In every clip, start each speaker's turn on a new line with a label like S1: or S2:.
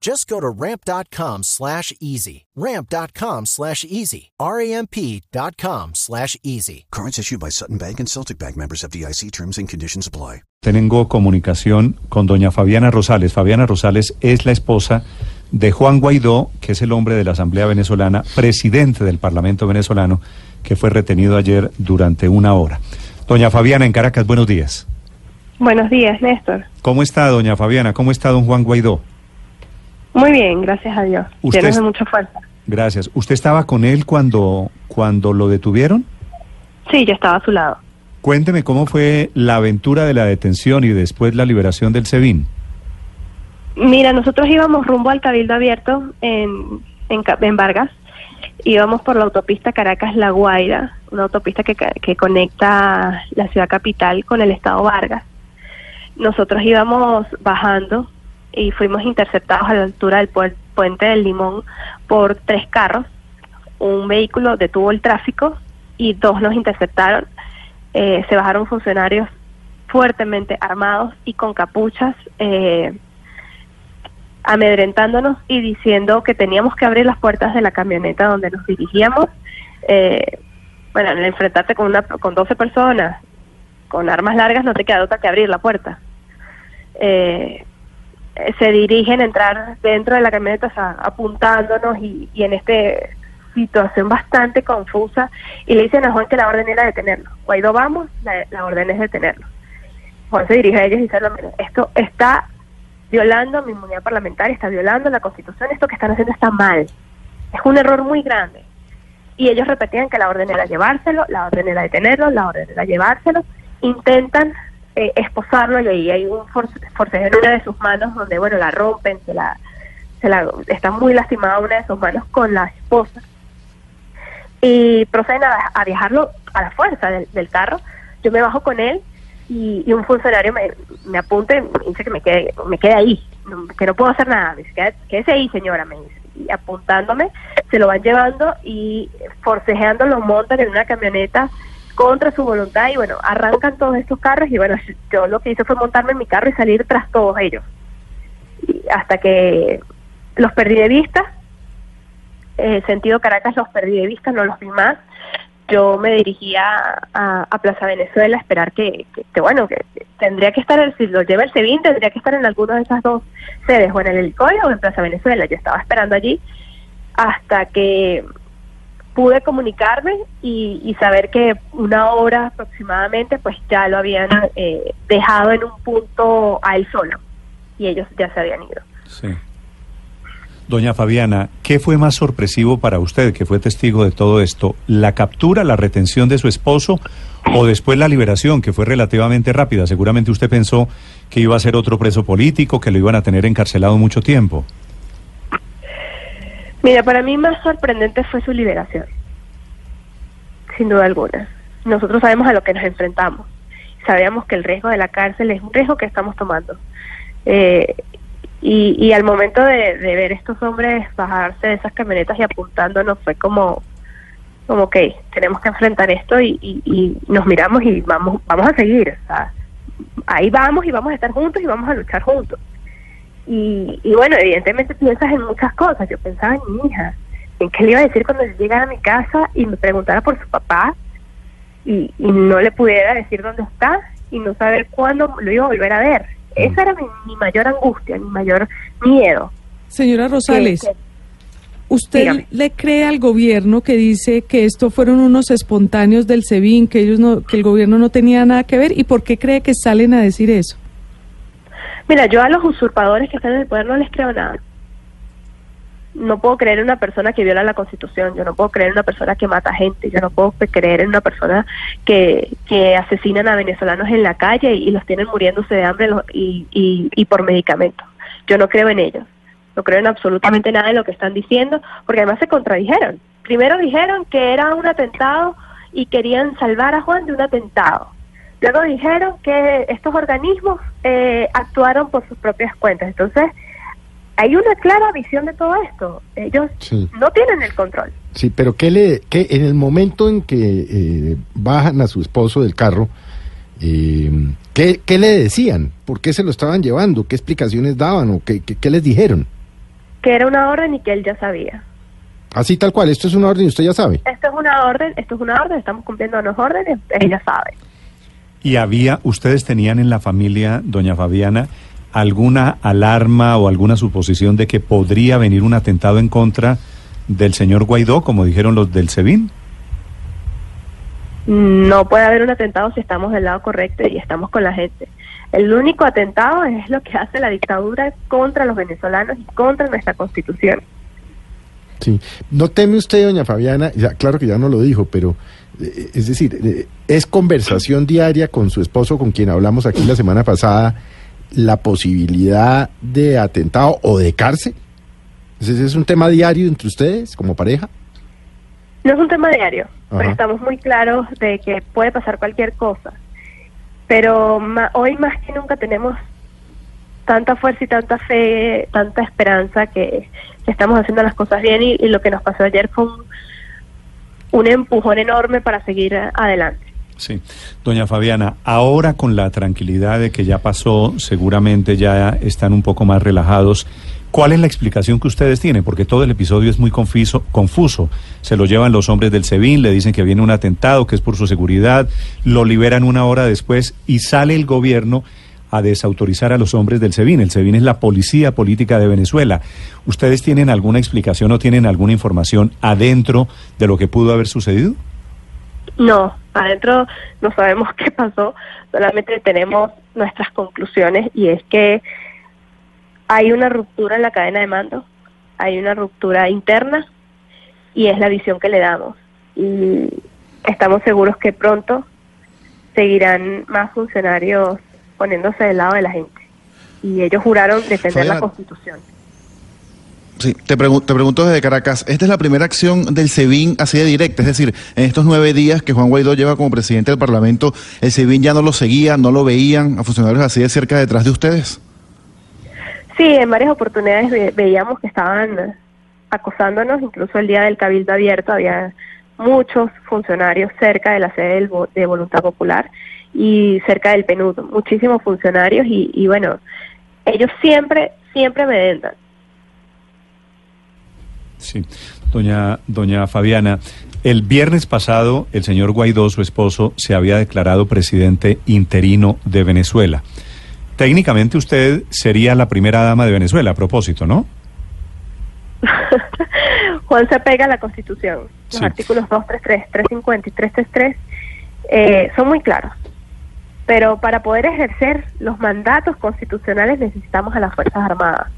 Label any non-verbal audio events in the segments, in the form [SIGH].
S1: Just go to ramp.com slash easy. Ramp.com slash easy. R-A-M-P.com slash easy.
S2: Cards issued by Sutton Bank and Celtic Bank members of DIC terms and conditions apply.
S3: Tengo comunicación con doña Fabiana Rosales. Fabiana Rosales es la esposa de Juan Guaidó, que es el hombre de la Asamblea Venezolana, presidente del Parlamento venezolano, que fue retenido ayer durante una hora. Doña Fabiana en Caracas, buenos días.
S4: Buenos días, Néstor.
S3: ¿Cómo está, doña Fabiana? ¿Cómo está don Juan Guaidó?
S4: Muy bien, gracias a Dios.
S3: Usted
S4: Llenos de mucha fuerza.
S3: Gracias. ¿Usted estaba con él cuando, cuando lo detuvieron?
S4: Sí, yo estaba a su lado.
S3: Cuénteme cómo fue la aventura de la detención y después la liberación del SEBIN.
S4: Mira, nosotros íbamos rumbo al Cabildo Abierto en, en, en Vargas. Íbamos por la autopista Caracas-La Guaira, una autopista que, que conecta la ciudad capital con el estado Vargas. Nosotros íbamos bajando y fuimos interceptados a la altura del puer- puente del Limón por tres carros. Un vehículo detuvo el tráfico y dos nos interceptaron. Eh, se bajaron funcionarios fuertemente armados y con capuchas. eh, amedrentándonos y diciendo que teníamos que abrir las puertas de la camioneta donde nos dirigíamos. Eh, bueno, al enfrentarte con, una, con 12 personas con armas largas no te queda otra que abrir la puerta. Eh, se dirigen a entrar dentro de la camioneta apuntándonos y, en esta situación bastante confusa y le dicen a Juan que la orden era detenerlo. Guaidó vamos, la, orden es detenerlo. Juan se dirige a ellos y dice, "No, mira, esto está violando mi inmunidad parlamentaria, está violando la constitución, esto que están haciendo está mal. Es un error muy grande. Y ellos repetían que la orden era llevárselo, la orden era detenerlo, la orden era llevárselo. Intentan eh, esposarlo y ahí hay un for- forcejeo en una de sus manos donde, bueno, la rompen, se la, está muy lastimada una de sus manos con la esposa. Y proceden a, a viajarlo a la fuerza del, carro. Yo me bajo con él y, un funcionario me, me apunta y me dice que me quede, me quede ahí, que no puedo hacer nada. Me dice, "Quédate- quédese ahí, señora, me dice. Y apuntándome, se lo van llevando y forcejeando lo montan en una camioneta contra su voluntad y bueno, arrancan todos estos carros y bueno, [LAUGHS] yo lo que hice fue montarme en mi carro y salir tras todos ellos. Y hasta que los perdí de vista, eh, sentido Caracas los perdí de vista, no los vi más. Yo me dirigía a, a Plaza Venezuela a esperar que, que, bueno, que tendría que estar, si lo lleva el SEBIN, tendría que estar en alguna de esas dos sedes, o en el Helicoide o en Plaza Venezuela. Yo estaba esperando allí hasta que pude comunicarme y, saber que una hora aproximadamente, pues ya lo habían eh, dejado en un punto a él solo y ellos ya se habían ido.
S3: Sí. Doña Fabiana, ¿qué fue más sorpresivo para usted, que fue testigo de todo esto? ¿La captura, la retención de su esposo o después la liberación, que fue relativamente rápida? Seguramente usted pensó que iba a ser otro preso político, que lo iban a tener encarcelado mucho tiempo.
S4: Mira, para mí más sorprendente fue su liberación, sin duda alguna. Nosotros sabemos a lo que nos enfrentamos. Sabíamos que el riesgo de la cárcel es un riesgo que estamos tomando. Eh, y, y al momento de, de ver estos hombres bajarse de esas camionetas y apuntándonos fue como, como ok, tenemos que enfrentar esto y, y, y nos miramos y vamos, vamos a seguir. O sea, ahí vamos y vamos a estar juntos y vamos a luchar juntos. Y, y bueno, evidentemente piensas en muchas cosas. Yo pensaba en mi hija, en qué le iba a decir cuando llegara a mi casa y me preguntara por su papá y, y no le pudiera decir dónde está y no saber cuándo lo iba a volver a ver. Esa era mi, mi mayor angustia, mi mayor miedo.
S5: Señora Rosales,
S4: Que- que-
S5: ¿Usted le cree al gobierno que dice que esto fueron unos espontáneos del SEBIN, que ellos no, que el gobierno no tenía nada que ver? ¿Y por qué cree que salen a decir eso?
S4: Mira, yo a los usurpadores que están en el poder no les creo nada. No puedo creer en una persona que viola la Constitución, yo no puedo creer en una persona que mata gente, yo no puedo creer en una persona que, que asesinan a venezolanos en la calle y, los tienen muriéndose de hambre y, y, y por medicamentos. Yo no creo en ellos no creo en absolutamente nada de lo que están diciendo, porque además se contradijeron. Primero dijeron que era un atentado y querían salvar a Juan de un atentado. Luego dijeron que estos organismos eh, actuaron por sus propias cuentas. Entonces, hay una clara visión de todo esto. Ellos no tienen el control.
S6: Sí, pero ¿qué le, qué, en el momento en que eh, bajan a su esposo del carro, eh, ¿qué, ¿qué, le decían? ¿Por qué se lo estaban llevando? ¿Qué explicaciones daban o qué, qué les dijeron?
S4: que era una orden y que él ya sabía.
S6: Así tal cual, esto es una orden y usted ya sabe.
S4: Esto es una orden, esto es una orden, estamos cumpliendo las órdenes, ella sabe.
S3: ¿Y había, ustedes tenían en la familia, doña Fabiana, alguna alarma o alguna suposición de que podría venir un atentado en contra del señor Guaidó, como dijeron los del SEBIN?
S4: No puede haber un atentado si estamos del lado correcto y estamos con la gente. El único atentado es lo que hace la dictadura contra los venezolanos y contra nuestra constitución.
S6: Sí, no teme usted, doña Fabiana, ya claro que ya no lo dijo, pero eh, es decir, eh, es conversación diaria con su esposo, con quien hablamos aquí la semana pasada, la posibilidad de atentado o de cárcel. ¿Ese es un tema diario entre ustedes como pareja?
S4: No es un tema diario, pero estamos muy claros de que puede pasar cualquier cosa pero hoy más que nunca tenemos tanta fuerza y tanta fe, tanta esperanza que, estamos haciendo las cosas bien y, lo que nos pasó ayer fue un, empujón enorme para seguir adelante.
S3: Sí, doña Fabiana, ahora con la tranquilidad de que ya pasó, seguramente ya están un poco más relajados. ¿Cuál es la explicación que ustedes tienen? Porque todo el episodio es muy confuso, confuso. Se lo llevan los hombres del SEBIN, le dicen que viene un atentado, que es por su seguridad, lo liberan una hora después y sale el gobierno a desautorizar a los hombres del SEBIN. El SEBIN es la policía política de Venezuela. ¿Ustedes tienen alguna explicación o tienen alguna información adentro de lo que pudo haber sucedido?
S4: No, adentro no sabemos [LAUGHS] qué pasó, solamente tenemos nuestras conclusiones y es que hay una ruptura en la cadena de mando, hay una ruptura interna y es la visión que le damos. Y estamos seguros que pronto seguirán más funcionarios poniéndose del lado de la gente. Y ellos juraron defender la Constitución.
S7: Sí, te, te pregunto desde Caracas, esta es la primera acción del SEBIN así de directa, es decir, en estos nueve días que Juan Guaidó lleva como presidente del Parlamento, ¿el SEBIN ya no lo seguía, no lo veían a funcionarios así de cerca detrás de ustedes?
S4: Sí, en varias oportunidades veíamos que estaban acosándonos, incluso el día del Cabildo Abierto había muchos funcionarios cerca de la sede de Voluntad Popular y cerca del PNUD, muchísimos funcionarios y, bueno, ellos siempre, siempre me dentan.
S3: Sí, doña, doña Fabiana, el viernes pasado el señor Guaidó, su esposo, se había declarado presidente interino de Venezuela. Técnicamente usted sería la primera dama de Venezuela, a propósito, ¿no? [LAUGHS]
S4: Juan se pega a la Constitución. Los artículos 233, 350 y 333 eh, son muy claros. Pero para poder ejercer los mandatos constitucionales necesitamos a las Fuerzas Armadas.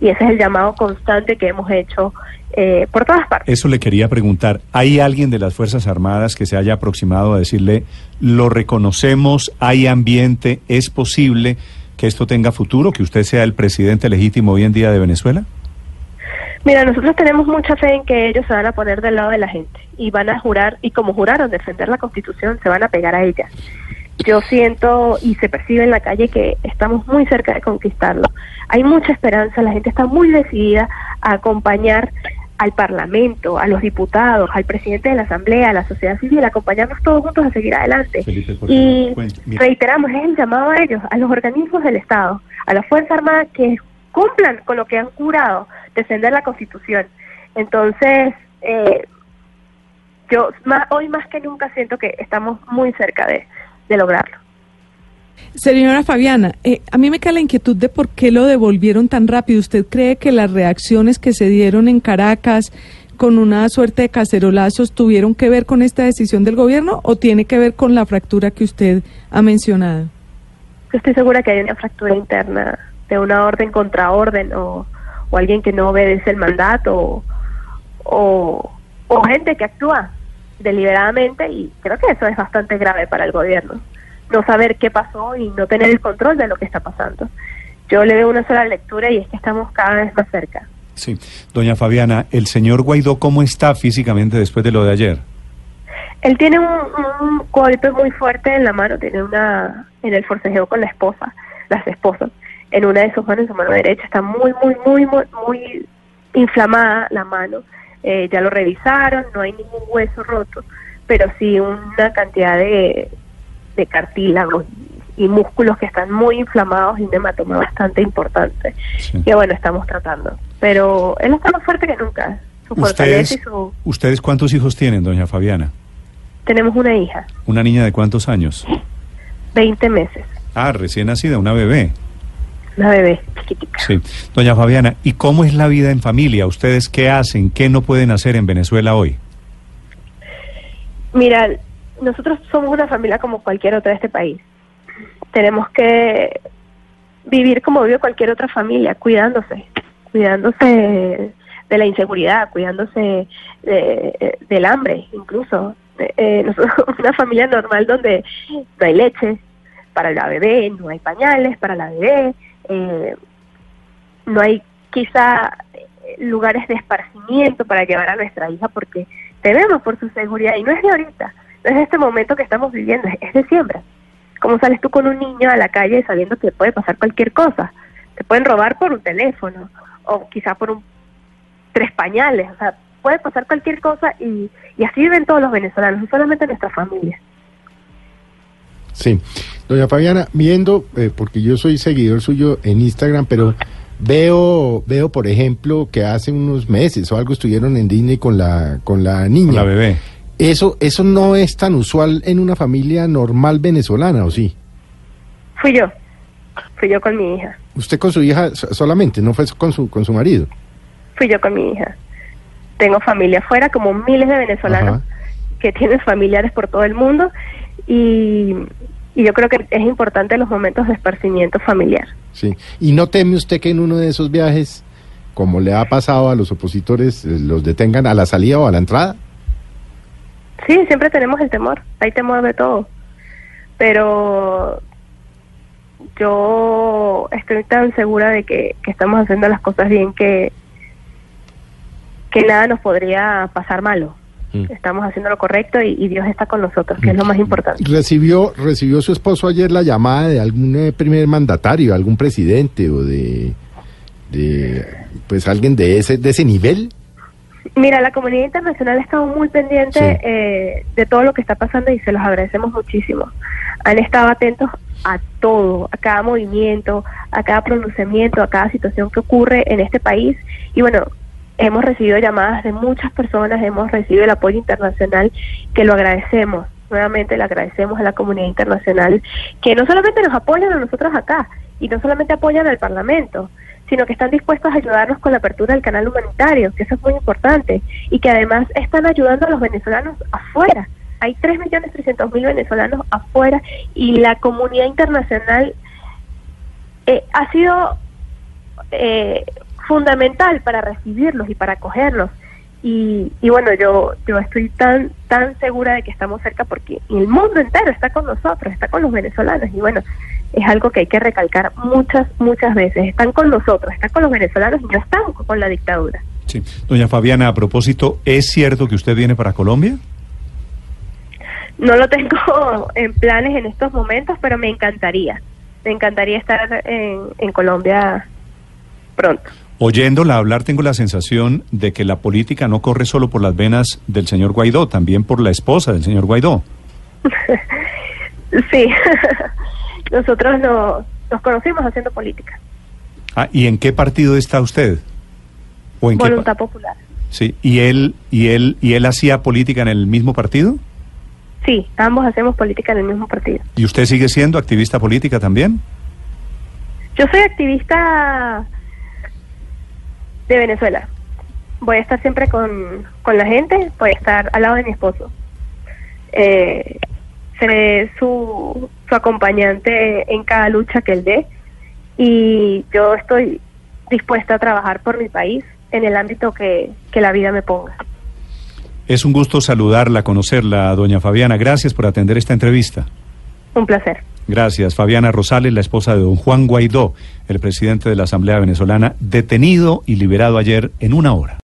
S4: Y ese es el llamado constante que hemos hecho eh, por todas partes.
S3: Eso le quería preguntar. ¿Hay alguien de las Fuerzas Armadas que se haya aproximado a decirle, lo reconocemos, hay ambiente, es posible? que esto tenga futuro, que usted sea el presidente legítimo hoy en día de Venezuela?
S4: Mira, nosotros tenemos mucha fe en que ellos se van a poner del lado de la gente y van a jurar, y como juraron defender la Constitución, se van a pegar a ella. Yo siento y se percibe en la calle que estamos muy cerca de conquistarlo. Hay mucha esperanza, la gente está muy decidida a acompañar al Parlamento, a los diputados, al presidente de la Asamblea, a la sociedad civil, acompañarnos todos juntos a seguir adelante. y reiteramos, es el llamado a ellos, a los organismos del Estado, a la Fuerza Armada que cumplan con lo que han jurado, defender la Constitución. Entonces, eh, yo hoy más que nunca siento que estamos muy cerca de, de lograrlo.
S5: Señora Fabiana, eh, a mí me queda la inquietud de por qué lo devolvieron tan rápido. ¿Usted cree que las reacciones que se dieron en Caracas con una suerte de cacerolazos tuvieron que ver con esta decisión del gobierno o tiene que ver con la fractura que usted ha mencionado?
S4: Yo estoy segura que hay una fractura interna de una orden contra orden o, o alguien que no obedece el mandato o, o gente que actúa deliberadamente y creo que eso es bastante grave para el gobierno no saber qué pasó y no tener el control de lo que está pasando. Yo le veo una sola lectura y es que estamos cada vez más cerca.
S3: Sí, doña Fabiana, ¿el señor Guaidó cómo está físicamente después de lo de ayer?
S4: Él tiene un, golpe muy fuerte en la mano, tiene una, en el forcejeo con la esposa, las esposas, en una de sus manos, en su mano derecha, está muy, muy, muy, muy, muy inflamada la mano. Eh, ya lo revisaron, no hay ningún hueso roto, pero sí una cantidad de, de cartílagos y músculos que están muy inflamados y un hematoma bastante importante. Que bueno, estamos tratando. Pero él está más fuerte que nunca. Su
S3: ¿Ustedes, ¿Ustedes cuántos hijos tienen, doña Fabiana?
S4: Tenemos una hija.
S3: ¿Una niña de cuántos años?
S4: Veinte meses.
S3: Ah, recién nacida, una bebé.
S4: Una bebé, chiquitica.
S3: Sí. Doña Fabiana, ¿y cómo es la vida en familia? ¿Ustedes qué hacen? ¿Qué no pueden hacer en Venezuela hoy?
S4: Mira, nosotros somos una familia como cualquier otra de este país. Tenemos que vivir como vive cualquier otra familia, cuidándose, cuidándose de la inseguridad, cuidándose del hambre, incluso. Eh, nosotros, [LAUGHS] una familia normal donde no hay leche para la bebé, no hay pañales para la bebé, eh, no hay quizá lugares de esparcimiento para llevar a nuestra hija porque tememos por su seguridad y no es de ahorita es este momento que estamos viviendo, es de siempre. ¿Cómo sales tú con un niño a la calle sabiendo que puede pasar cualquier cosa? Te pueden robar por un teléfono o quizá por un tres pañales, o sea, puede pasar cualquier cosa y, y así viven todos los venezolanos, no solamente nuestra familia.
S6: Sí, doña Fabiana, viendo, eh, porque yo soy seguidor suyo en Instagram, pero veo, veo por ejemplo que hace unos meses o algo estuvieron en Disney con la, con la niña.
S3: Con la bebé.
S6: Eso, eso no es tan usual en una familia normal venezolana, ¿o sí?
S4: Fui yo. Fui yo con mi hija.
S6: ¿Usted con su hija solamente? ¿No fue con su, con su marido?
S4: Fui yo con mi hija. Tengo familia afuera, como miles de venezolanos que tienen familiares por todo el mundo. Y, y yo creo que es importante los momentos de esparcimiento familiar.
S6: Sí. ¿Y no teme usted que en uno de esos viajes, como le ha pasado a los opositores, eh, los detengan a la salida o a la entrada?
S4: Sí, siempre tenemos el temor, hay temor de todo, pero yo estoy tan segura de que, estamos haciendo las cosas bien que, que nada nos podría pasar malo. Mm. Estamos haciendo lo correcto y, Dios está con nosotros, que es lo más importante.
S6: ¿Recibió, ¿Recibió su esposo ayer la llamada de algún eh, primer mandatario, algún presidente o de, de pues alguien de ese, de ese nivel?
S4: Mira, la comunidad internacional ha estado muy pendiente eh, de todo lo que está pasando y se los agradecemos muchísimo. Han estado atentos a todo, a cada movimiento, a cada pronunciamiento, a cada situación que ocurre en este país. Y bueno, hemos recibido llamadas de muchas personas, hemos recibido el apoyo internacional que lo agradecemos. Nuevamente le agradecemos a la comunidad internacional que no solamente nos apoyan a nosotros acá y no solamente apoyan al Parlamento, sino que están dispuestos a ayudarnos con la apertura del canal humanitario, que eso es muy importante, y que además están ayudando a los venezolanos afuera. Hay 3.300.000 venezolanos afuera y la comunidad internacional eh, ha sido eh, fundamental para recibirlos y para acogerlos. Y, y, bueno, yo, yo estoy tan, tan segura de que estamos cerca porque el mundo entero está con nosotros, está con los venezolanos. Y bueno, es algo que hay que recalcar muchas, muchas veces. Están con nosotros, están con los venezolanos y no están con la dictadura.
S3: Sí. Doña Fabiana, a propósito, ¿es cierto que usted viene para Colombia?
S4: No lo tengo [LAUGHS] en planes en estos momentos, pero me encantaría. Me encantaría estar en, en Colombia pronto.
S3: Oyéndola hablar tengo la sensación de que la política no corre solo por las venas del señor Guaidó, también por la esposa del señor Guaidó. [LAUGHS]
S4: sí, [LAUGHS] nosotros nos conocimos haciendo política.
S3: Ah, ¿y en qué partido está usted?
S4: ¿O en Voluntad Popular.
S3: Sí, ¿y él, y él, y él hacía política en el mismo partido?
S4: Sí, ambos hacemos política en el mismo partido.
S3: ¿Y usted sigue siendo activista política también?
S4: Yo soy activista de Venezuela. Voy a estar siempre con, con la gente, voy a estar al lado de mi esposo. Eh, seré su, su acompañante en cada lucha que él dé y yo estoy dispuesta a trabajar por mi país en el ámbito que, que la vida me ponga.
S3: Es un gusto saludarla, conocerla, doña Fabiana. Gracias por atender esta entrevista.
S4: Un placer.
S3: Gracias. Fabiana Rosales, la esposa de don Juan Guaidó, el presidente de la Asamblea Venezolana, detenido y liberado ayer en una hora.